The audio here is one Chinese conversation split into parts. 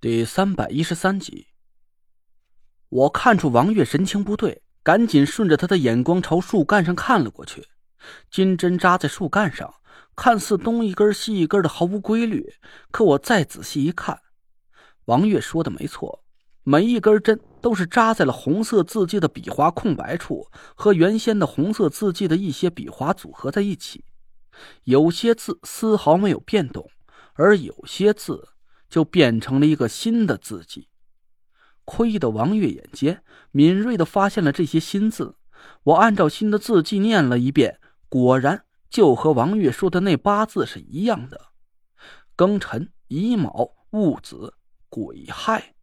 第三百一十三集，我看出王月神情不对，赶紧顺着他的眼光朝树干上看了过去。金针扎在树干上，看似东一根西一根的，毫无规律。可我再仔细一看，王月说的没错，每一根针都是扎在了红色字迹的笔画空白处，和原先的红色字迹的一些笔画组合在一起。有些字丝毫没有变动，而有些字。就变成了一个新的字迹，亏得王月眼尖，敏锐的发现了这些新字。我按照新的字迹念了一遍，果然就和王月说的那八字是一样的：庚辰、乙卯、戊子、癸亥。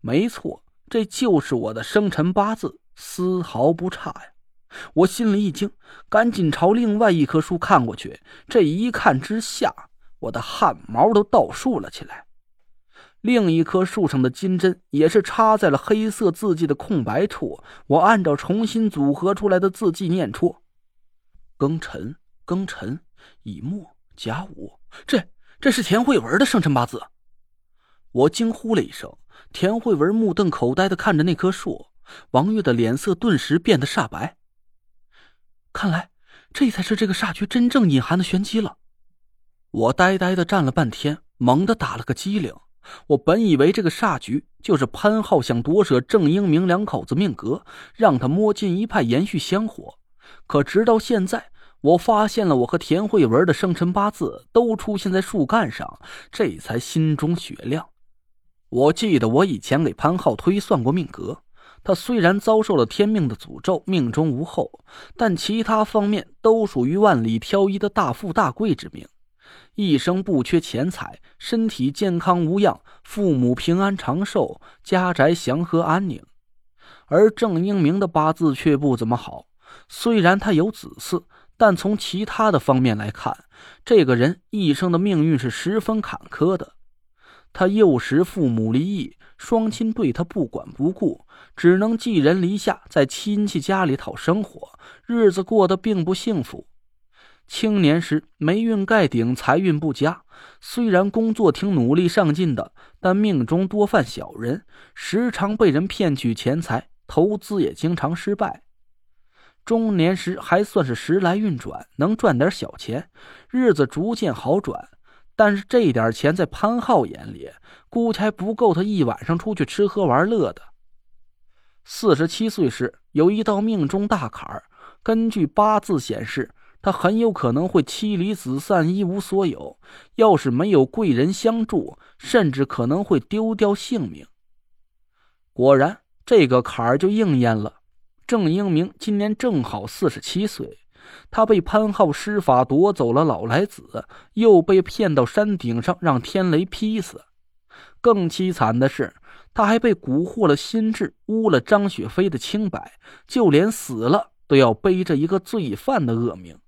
没错，这就是我的生辰八字，丝毫不差呀！我心里一惊，赶紧朝另外一棵树看过去。这一看之下。我的汗毛都倒竖了起来。另一棵树上的金针也是插在了黑色字迹的空白处。我按照重新组合出来的字迹念出：庚辰、庚辰、乙木、甲午。这这是田慧文的生辰八字。我惊呼了一声。田慧文目瞪口呆的看着那棵树。王月的脸色顿时变得煞白。看来，这才是这个煞局真正隐含的玄机了。我呆呆的站了半天，猛地打了个激灵。我本以为这个煞局就是潘浩想夺舍郑英明两口子命格，让他摸进一派延续香火。可直到现在，我发现了我和田慧文的生辰八字都出现在树干上，这才心中雪亮。我记得我以前给潘浩推算过命格，他虽然遭受了天命的诅咒，命中无后，但其他方面都属于万里挑一的大富大贵之命。一生不缺钱财，身体健康无恙，父母平安长寿，家宅祥和安宁。而郑英明的八字却不怎么好，虽然他有子嗣，但从其他的方面来看，这个人一生的命运是十分坎坷的。他幼时父母离异，双亲对他不管不顾，只能寄人篱下，在亲戚家里讨生活，日子过得并不幸福。青年时霉运盖顶，财运不佳。虽然工作挺努力上进的，但命中多犯小人，时常被人骗取钱财，投资也经常失败。中年时还算是时来运转，能赚点小钱，日子逐渐好转。但是这点钱在潘浩眼里，估计还不够他一晚上出去吃喝玩乐的。四十七岁时有一道命中大坎儿，根据八字显示。他很有可能会妻离子散、一无所有。要是没有贵人相助，甚至可能会丢掉性命。果然，这个坎儿就应验了。郑英明今年正好四十七岁，他被潘浩施法夺走了老来子，又被骗到山顶上让天雷劈死。更凄惨的是，他还被蛊惑了心智，污了张雪飞的清白，就连死了都要背着一个罪犯的恶名。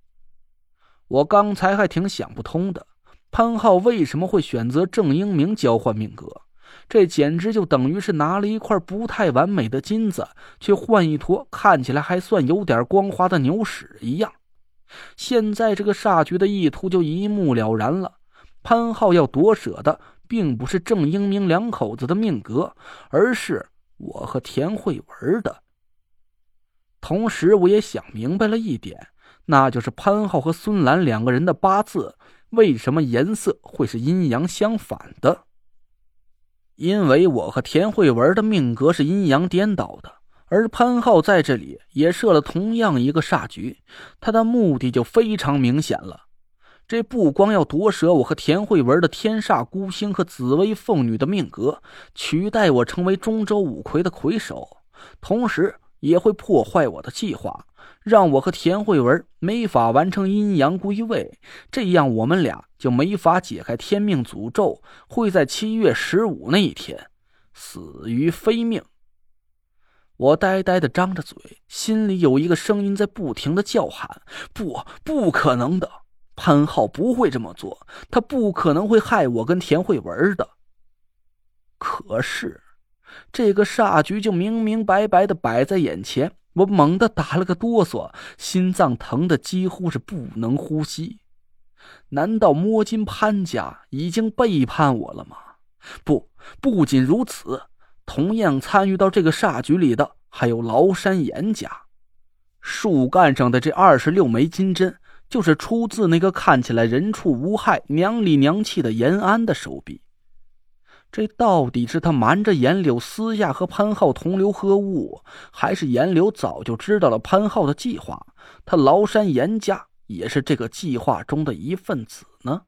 我刚才还挺想不通的，潘浩为什么会选择郑英明交换命格？这简直就等于是拿了一块不太完美的金子，去换一坨看起来还算有点光滑的牛屎一样。现在这个煞局的意图就一目了然了，潘浩要夺舍的并不是郑英明两口子的命格，而是我和田慧文的。同时，我也想明白了一点。那就是潘浩和孙兰两个人的八字为什么颜色会是阴阳相反的？因为我和田慧文的命格是阴阳颠倒的，而潘浩在这里也设了同样一个煞局，他的目的就非常明显了。这不光要夺舍我和田慧文的天煞孤星和紫薇凤女的命格，取代我成为中州五魁的魁首，同时也会破坏我的计划。让我和田慧文没法完成阴阳归位，这样我们俩就没法解开天命诅咒，会在七月十五那一天死于非命。我呆呆的张着嘴，心里有一个声音在不停的叫喊：“不，不可能的！潘浩不会这么做，他不可能会害我跟田慧文的。”可是，这个煞局就明明白白的摆在眼前。我猛地打了个哆嗦，心脏疼得几乎是不能呼吸。难道摸金潘家已经背叛我了吗？不，不仅如此，同样参与到这个煞局里的还有崂山严家。树干上的这二十六枚金针，就是出自那个看起来人畜无害、娘里娘气的严安的手笔。这到底是他瞒着严柳私下和潘浩同流合污，还是严柳早就知道了潘浩的计划？他崂山严家也是这个计划中的一份子呢？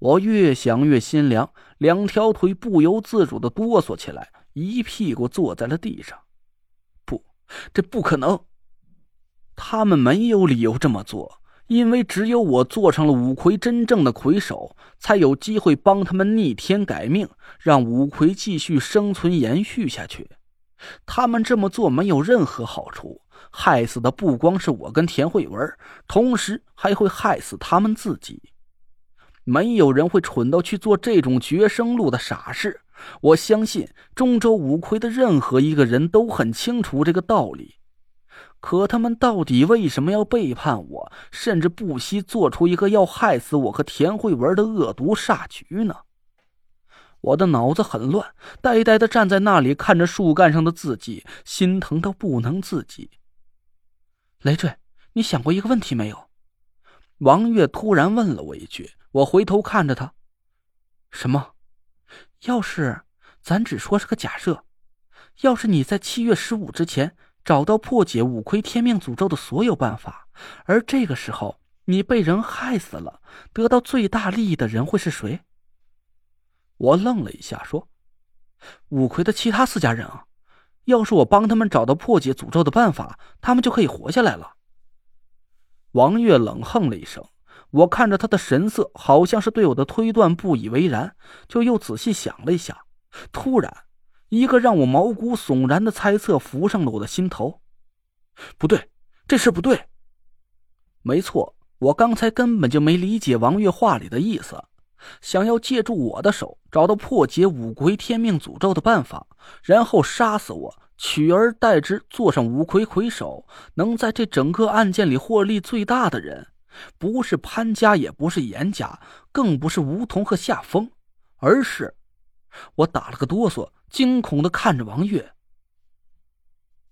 我越想越心凉，两条腿不由自主的哆嗦起来，一屁股坐在了地上。不，这不可能！他们没有理由这么做。因为只有我做成了五魁真正的魁首，才有机会帮他们逆天改命，让五魁继续生存延续下去。他们这么做没有任何好处，害死的不光是我跟田慧文，同时还会害死他们自己。没有人会蠢到去做这种绝生路的傻事。我相信中州五魁的任何一个人都很清楚这个道理。可他们到底为什么要背叛我，甚至不惜做出一个要害死我和田慧文的恶毒煞局呢？我的脑子很乱，呆呆的站在那里，看着树干上的字迹，心疼到不能自己。雷坠，你想过一个问题没有？王月突然问了我一句。我回头看着他，什么？要是咱只说是个假设，要是你在七月十五之前。找到破解五魁天命诅咒的所有办法，而这个时候你被人害死了，得到最大利益的人会是谁？我愣了一下，说：“五魁的其他四家人啊，要是我帮他们找到破解诅咒的办法，他们就可以活下来了。”王月冷哼了一声，我看着他的神色，好像是对我的推断不以为然，就又仔细想了一下，突然。一个让我毛骨悚然的猜测浮上了我的心头，不对，这事不对。没错，我刚才根本就没理解王月话里的意思，想要借助我的手找到破解五魁天命诅咒的办法，然后杀死我，取而代之，做上五魁魁首，能在这整个案件里获利最大的人，不是潘家，也不是严家，更不是梧桐和夏风，而是……我打了个哆嗦。惊恐的看着王月，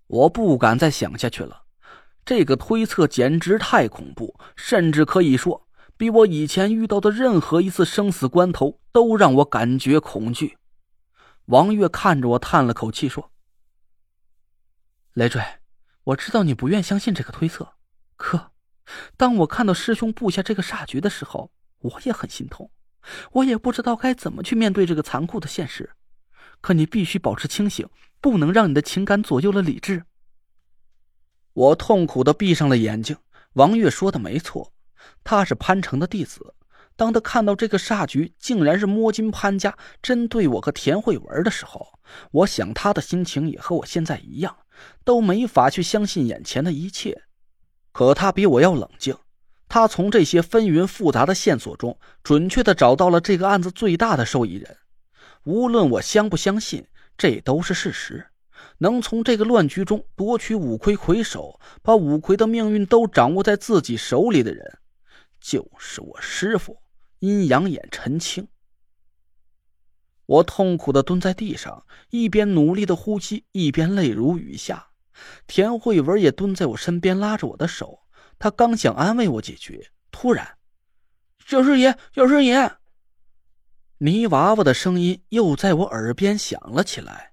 我不敢再想下去了。这个推测简直太恐怖，甚至可以说比我以前遇到的任何一次生死关头都让我感觉恐惧。王月看着我，叹了口气说：“雷坠，我知道你不愿相信这个推测，可当我看到师兄布下这个煞局的时候，我也很心痛。我也不知道该怎么去面对这个残酷的现实。”可你必须保持清醒，不能让你的情感左右了理智。我痛苦的闭上了眼睛。王月说的没错，他是潘成的弟子。当他看到这个煞局竟然是摸金潘家针对我和田慧文的时候，我想他的心情也和我现在一样，都没法去相信眼前的一切。可他比我要冷静，他从这些纷纭复杂的线索中，准确的找到了这个案子最大的受益人。无论我相不相信，这都是事实。能从这个乱局中夺取五魁魁首，把五魁的命运都掌握在自己手里的人，就是我师傅阴阳眼陈青。我痛苦的蹲在地上，一边努力的呼吸，一边泪如雨下。田慧文也蹲在我身边，拉着我的手。他刚想安慰我几句，突然，小师爷，小师爷。泥娃娃的声音又在我耳边响了起来。